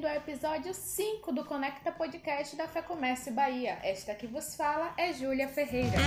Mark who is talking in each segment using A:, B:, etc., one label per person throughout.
A: bem-vindo ao episódio 5 do Conecta Podcast da Fé Comércio Bahia. Esta que vos fala é Júlia Ferreira.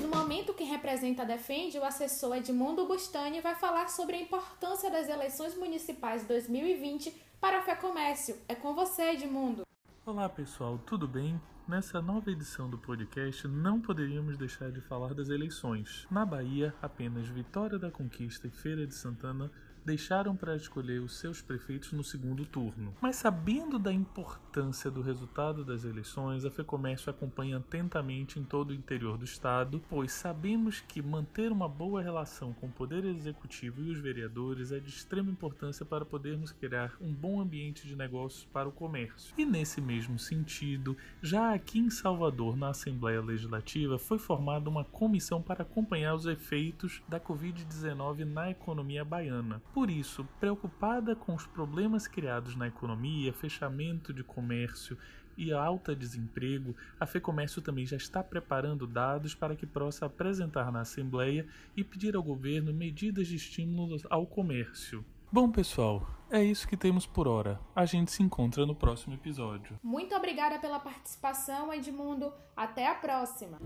A: No momento que representa Defende, o assessor Edmundo Bustani vai falar sobre a importância das eleições municipais 2020 para a Fé Comércio. É com você, Edmundo.
B: Olá pessoal, tudo bem? Nessa nova edição do podcast, não poderíamos deixar de falar das eleições. Na Bahia, apenas Vitória da Conquista e Feira de Santana deixaram para escolher os seus prefeitos no segundo turno. Mas sabendo da importância do resultado das eleições, a FEComércio acompanha atentamente em todo o interior do estado, pois sabemos que manter uma boa relação com o Poder Executivo e os vereadores é de extrema importância para podermos criar um bom ambiente de negócios para o comércio. E nesse mesmo sentido, já aqui em Salvador, na Assembleia Legislativa, foi formada uma comissão para acompanhar os efeitos da Covid-19 na economia baiana. Por isso, preocupada com os problemas criados na economia, fechamento de comércio e alta desemprego, a FEComércio também já está preparando dados para que possa apresentar na Assembleia e pedir ao governo medidas de estímulo ao comércio. Bom, pessoal, é isso que temos por hora. A gente se encontra no próximo episódio.
A: Muito obrigada pela participação, Edmundo. Até a próxima.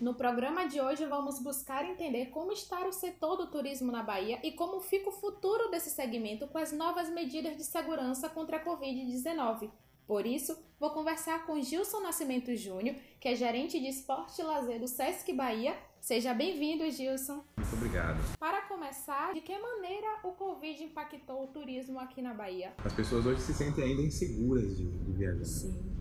A: No programa de hoje vamos buscar entender como está o setor do turismo na Bahia e como fica o futuro desse segmento com as novas medidas de segurança contra a Covid-19. Por isso, vou conversar com Gilson Nascimento Júnior, que é gerente de esporte e lazer do Sesc Bahia. Seja bem-vindo, Gilson.
C: Muito obrigado.
A: Para começar, de que maneira o Covid impactou o turismo aqui na Bahia?
C: As pessoas hoje se sentem ainda inseguras de, de viajar.
A: Sim.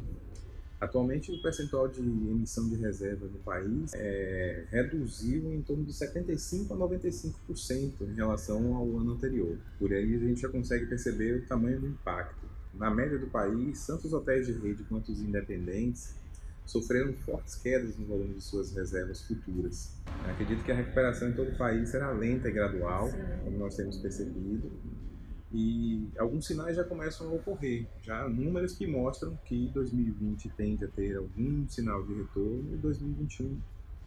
C: Atualmente, o percentual de emissão de reserva no país é, reduziu em torno de 75% a 95% em relação ao ano anterior. Por aí a gente já consegue perceber o tamanho do impacto. Na média do país, tanto os hotéis de rede quanto os independentes sofreram fortes quedas no volume de suas reservas futuras. Eu acredito que a recuperação em todo o país será lenta e gradual, como nós temos percebido, e alguns sinais já começam a ocorrer, já números que mostram que 2020 tende a ter algum sinal de retorno e 2021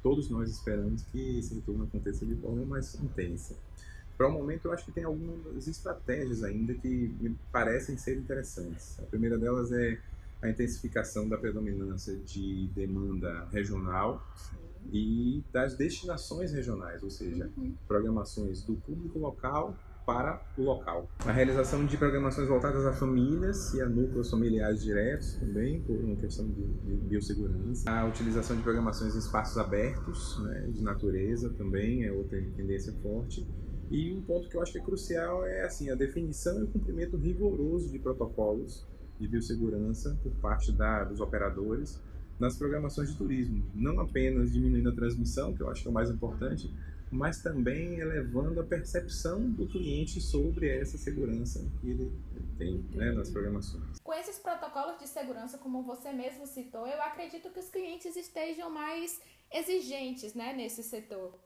C: todos nós esperamos que esse retorno aconteça de forma mais intensa. Para o momento, eu acho que tem algumas estratégias ainda que me parecem ser interessantes. A primeira delas é a intensificação da predominância de demanda regional e das destinações regionais, ou seja, uhum. programações do público local para local. A realização de programações voltadas a famílias e a núcleos familiares diretos também, por uma questão de, de biossegurança. A utilização de programações em espaços abertos, né, de natureza também é outra tendência forte. E um ponto que eu acho que é crucial é assim a definição e o cumprimento rigoroso de protocolos de biossegurança por parte da, dos operadores nas programações de turismo, não apenas diminuindo a transmissão, que eu acho que é o mais importante, mas também elevando a percepção do cliente sobre essa segurança que ele tem né, nas programações.
A: Com esses protocolos de segurança, como você mesmo citou, eu acredito que os clientes estejam mais exigentes né, nesse setor.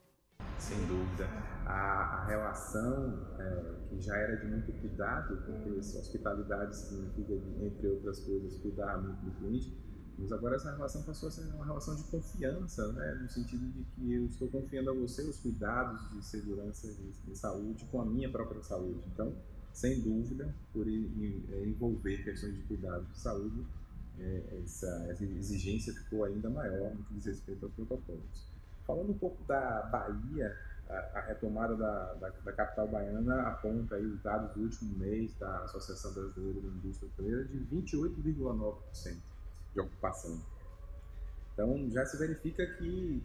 C: Sem dúvida. A, a relação é, que já era de muito cuidado, porque hospitalidade significa, entre outras coisas, cuidar muito do cliente, mas agora essa relação passou a ser uma relação de confiança, né? no sentido de que eu estou confiando a você os cuidados de segurança e de saúde com a minha própria saúde. Então, sem dúvida, por é, envolver questões de cuidado de saúde, é, essa, exigência ficou ainda maior no que diz respeito aos protocolos. Falando um pouco da Bahia, a, retomada da, da, da, capital baiana aponta aí os dados do último mês da Associação Brasileira da Indústria Hoteleira de 28,9% de ocupação. Então já se verifica que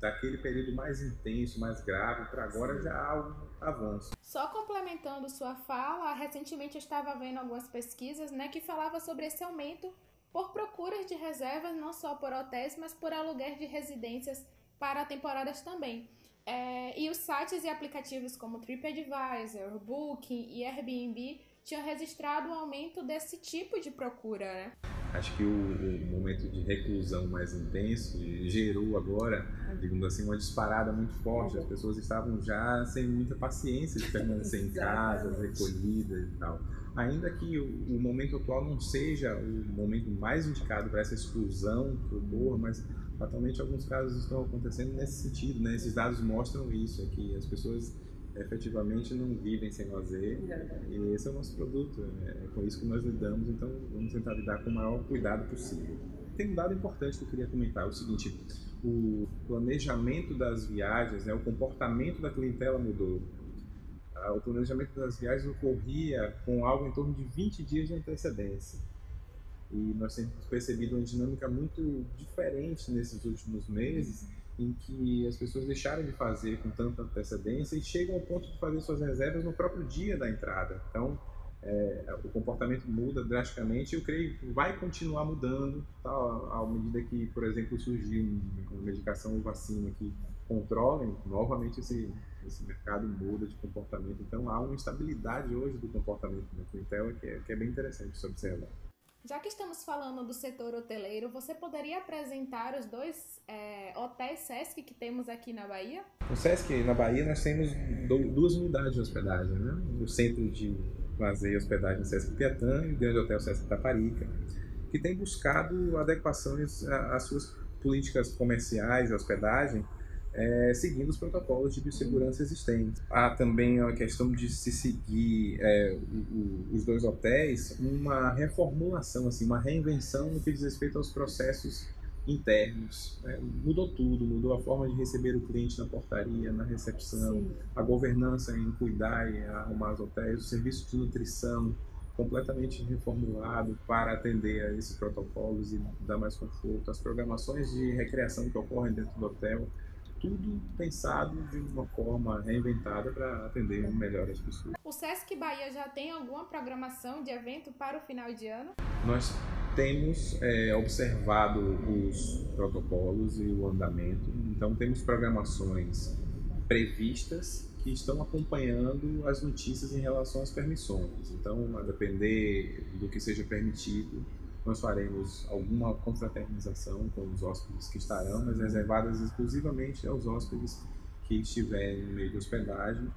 C: daquele período mais intenso, mais grave, para agora Sim. já há um avanço.
A: Só complementando sua fala, recentemente eu estava vendo algumas pesquisas né, que falava sobre esse aumento por procuras de reservas, não só por hotéis, mas por aluguer de residências para temporadas também. É, e os sites e aplicativos como TripAdvisor, Booking e Airbnb tinham registrado um aumento desse tipo de procura, né?
C: Acho que o, o, momento de reclusão mais intenso gerou agora, digamos assim, uma disparada muito forte. As pessoas estavam já sem muita paciência de permanecer em casa, recolhidas e tal. ainda que o, o, momento atual não seja o momento mais indicado para essa exclusão que ocorra, mas fatalmente alguns casos estão acontecendo nesse sentido, né? Esses dados mostram isso, é que as pessoas efetivamente não vivem sem lazer e esse é o nosso produto, é, é com isso que nós lidamos, então vamos tentar lidar com o maior cuidado possível. Tem um dado importante que eu queria comentar, é o seguinte, o planejamento das viagens, né, o comportamento da clientela mudou. Ah, o planejamento das viagens ocorria com algo em torno de 20 dias de antecedência. E nós temos percebido uma dinâmica muito diferente nesses últimos meses, em que as pessoas deixaram de fazer com tanta antecedência e chegam ao ponto de fazer suas reservas no próprio dia da entrada. Então, é, o comportamento muda drasticamente eu creio que vai continuar mudando tá, à medida que, por exemplo, surgir uma medicação ou vacina que controlem, novamente esse, esse mercado muda de comportamento. Então, há uma instabilidade hoje do comportamento da clientela que é, que é bem interessante se observar.
A: Já que estamos falando do setor hoteleiro, você poderia apresentar os dois é, hotéis Sesc que temos aqui na Bahia?
C: O Sesc na Bahia nós temos duas unidades de hospedagem, né? O centro de lazer e hospedagem Sesc Piatã e o grande hotel Sesc Taparica, que tem buscado adequações às suas políticas comerciais e hospedagem é, seguindo os protocolos de biossegurança existentes. Há também a questão de se seguir é, o, o, os dois hotéis uma reformulação, assim, uma reinvenção no que diz respeito aos processos internos. Né? Mudou tudo, mudou a forma de receber o cliente na portaria, na recepção, Sim. a governança em cuidar e arrumar os hotéis, o serviço de nutrição completamente reformulado para atender a esses protocolos e dar mais conforto, as programações de recreação que ocorrem dentro do hotel tudo pensado de uma forma reinventada para atender melhor as pessoas.
A: O Sesc Bahia já tem alguma programação de evento para o final de ano?
C: Nós temos é, observado os protocolos e o andamento, então temos programações previstas que estão acompanhando as notícias em relação às permissões. Então, a depender do que seja permitido, nós faremos alguma confraternização com os hóspedes que estarão, mas reservadas exclusivamente aos hóspedes que estiverem no meio de hospedagem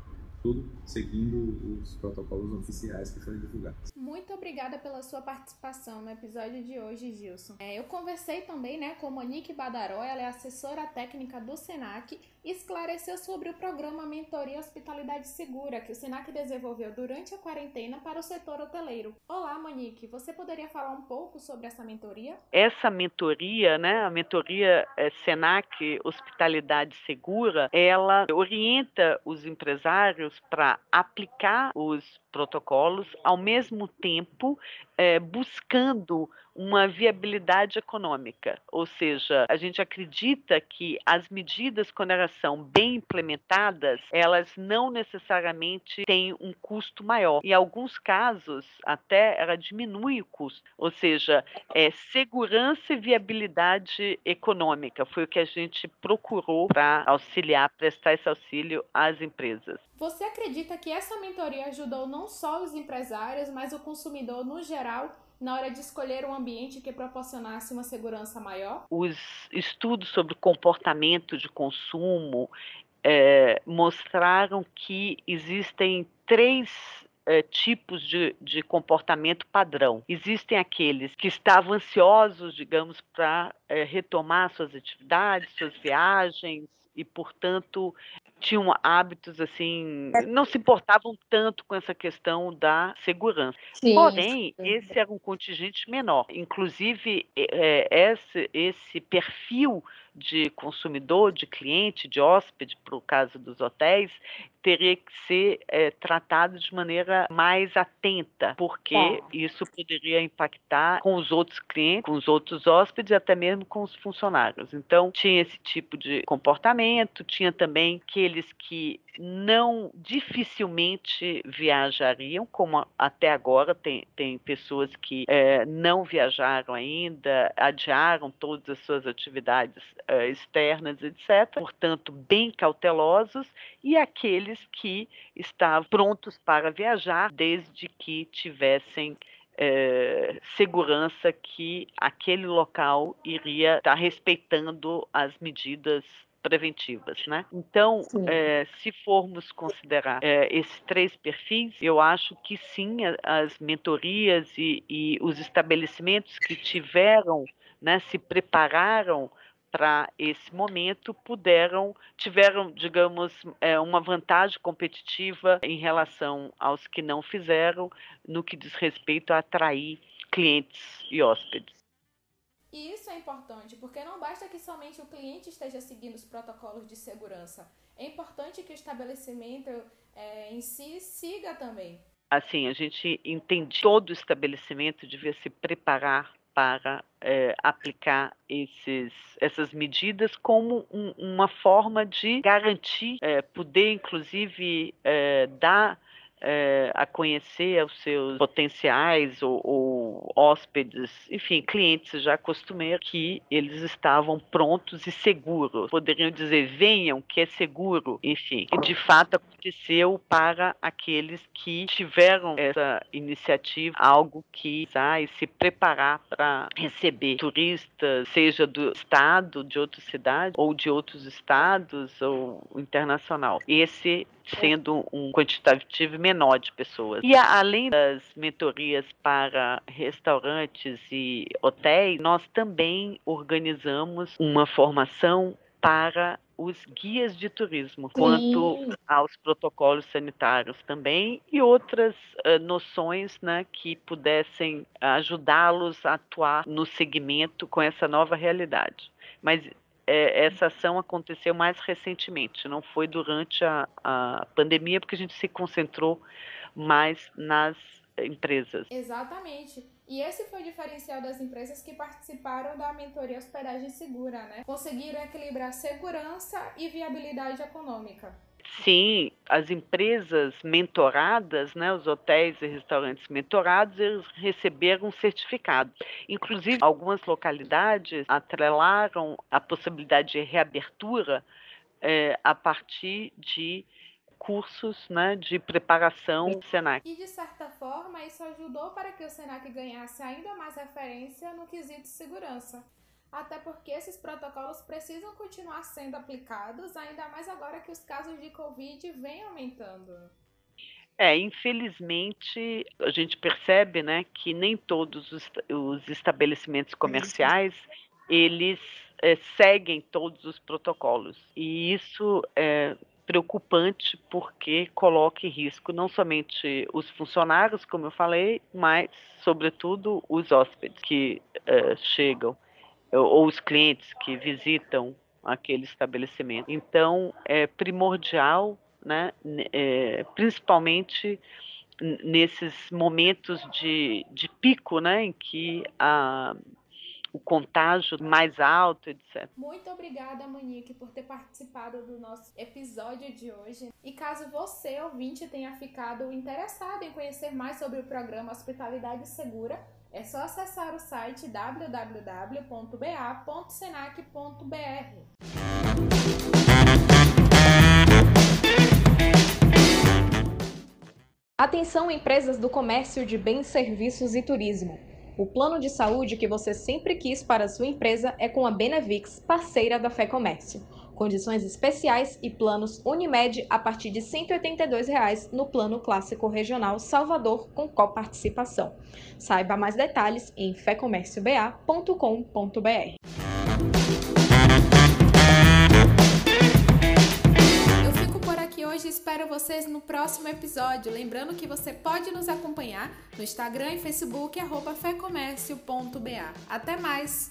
C: tudo seguindo os protocolos oficiais que foram divulgados.
A: Muito obrigada pela sua participação no episódio de hoje, Gilson. É, eu conversei também né, com Monique Badaró, ela é assessora técnica do SENAC, e esclareceu sobre o programa Mentoria Hospitalidade Segura, que o SENAC desenvolveu durante a quarentena para o setor hoteleiro. Olá, Monique, você poderia falar um pouco sobre essa mentoria?
D: Essa mentoria, né, a mentoria é, SENAC Hospitalidade Segura, ela orienta os empresários para aplicar os protocolos, ao mesmo tempo é, buscando uma viabilidade econômica. Ou seja, a gente acredita que as medidas, quando elas são bem implementadas, elas não necessariamente têm um custo maior. Em alguns casos, até ela diminui o custo. Ou seja, é segurança e viabilidade econômica. Foi o que a gente procurou para auxiliar, prestar esse auxílio às empresas.
A: Você acredita que essa mentoria ajudou não só os empresários, mas o consumidor no geral na hora de escolher um ambiente que proporcionasse uma segurança maior?
D: Os estudos sobre comportamento de consumo é, mostraram que existem três é, tipos de, de, comportamento padrão. Existem aqueles que estavam ansiosos, digamos, para é, retomar suas atividades, suas viagens, e, portanto, tinham hábitos assim, é. não se importavam tanto com essa questão da segurança. Sim, Porém, sim. esse era um contingente menor. Inclusive, é, esse, esse perfil de consumidor, de cliente, de hóspede, para o caso dos hotéis, teria que ser é, tratado de maneira mais atenta, porque é. isso poderia impactar com os outros clientes, com os outros hóspedes e até mesmo com os funcionários. Então, tinha esse tipo de comportamento, tinha também aqueles que não dificilmente viajariam, como até agora tem, tem pessoas que é, não viajaram ainda, adiaram todas as suas atividades é, externas, etc. Portanto, bem cautelosos, e aqueles que estavam prontos para viajar desde que tivessem é, segurança que aquele local iria estar respeitando as medidas preventivas, né? Então, é, se formos considerar é, esses três perfis, eu acho que sim, as mentorias e, e os estabelecimentos que tiveram, né, se prepararam para esse momento puderam tiveram digamos é, uma vantagem competitiva em relação aos que não fizeram no que diz respeito a atrair clientes e hóspedes.
A: E isso é importante, porque não basta que somente o cliente esteja seguindo os protocolos de segurança. É importante que o estabelecimento é, em si siga também.
D: Assim, a gente entende todo o estabelecimento devia se preparar para é, aplicar esses, essas medidas como um, uma forma de garantir, é, poder inclusive é, dar é, a conhecer os seus potenciais ou, ou, hóspedes, enfim, clientes já costumeiros, que eles estavam prontos e seguros. Poderiam dizer, venham, que é seguro. Enfim, de fato aconteceu para aqueles que tiveram essa iniciativa, algo que sai se preparar para receber turistas, seja do estado, de outra cidade, ou de outros estados, ou internacional. Esse sendo um quantitativo menor de pessoas. E além das mentorias para restaurantes e hotéis, nós também organizamos uma formação para os guias de turismo, Sim. quanto aos protocolos sanitários também e outras uh, noções né, que pudessem ajudá-los a atuar no segmento com essa nova realidade. Mas é, essa ação aconteceu mais recentemente, não foi durante a, a pandemia, porque a gente se concentrou mais nas empresas.
A: Exatamente. E esse foi o diferencial das empresas que participaram da mentoria Hospedagem Segura, né? Conseguiram equilibrar segurança e viabilidade econômica.
D: Sim, as empresas mentoradas, né, os hotéis e restaurantes mentorados, eles receberam certificado. Inclusive, algumas localidades atrelaram a possibilidade de reabertura é, a partir de cursos né, de preparação do Senac.
A: E de certa forma, isso ajudou para que o Senac ganhasse ainda mais referência no quesito segurança até porque esses protocolos precisam continuar sendo aplicados, ainda mais agora que os casos de Covid vêm aumentando.
D: É, infelizmente, a gente percebe, né, que nem todos os, os estabelecimentos comerciais, eles é, seguem todos os protocolos. E isso é preocupante porque coloca em risco não somente os funcionários, como eu falei, mas, sobretudo, os hóspedes que é, chegam ou os clientes que visitam aquele estabelecimento. Então, é primordial, né, é, principalmente nesses momentos de, de pico, né, em que a, o contágio mais alto, etc.
A: Muito obrigada, Monique, por ter participado do nosso episódio de hoje. E caso você, ouvinte, tenha ficado interessado em conhecer mais sobre o programa Hospitalidade Segura, é só acessar o site www.ba.senac.br.
E: Atenção empresas do comércio de bens, serviços e turismo. O plano de saúde que você sempre quis para a sua empresa é com a Benevix, parceira da Fé Comércio. Condições especiais e planos Unimed a partir de 182 reais no Plano Clássico Regional Salvador com coparticipação. Saiba mais detalhes em fecomércioba.com.br.
A: espero vocês no próximo episódio. Lembrando que você pode nos acompanhar no Instagram e Facebook, arroba fecomércio.ba. Até mais!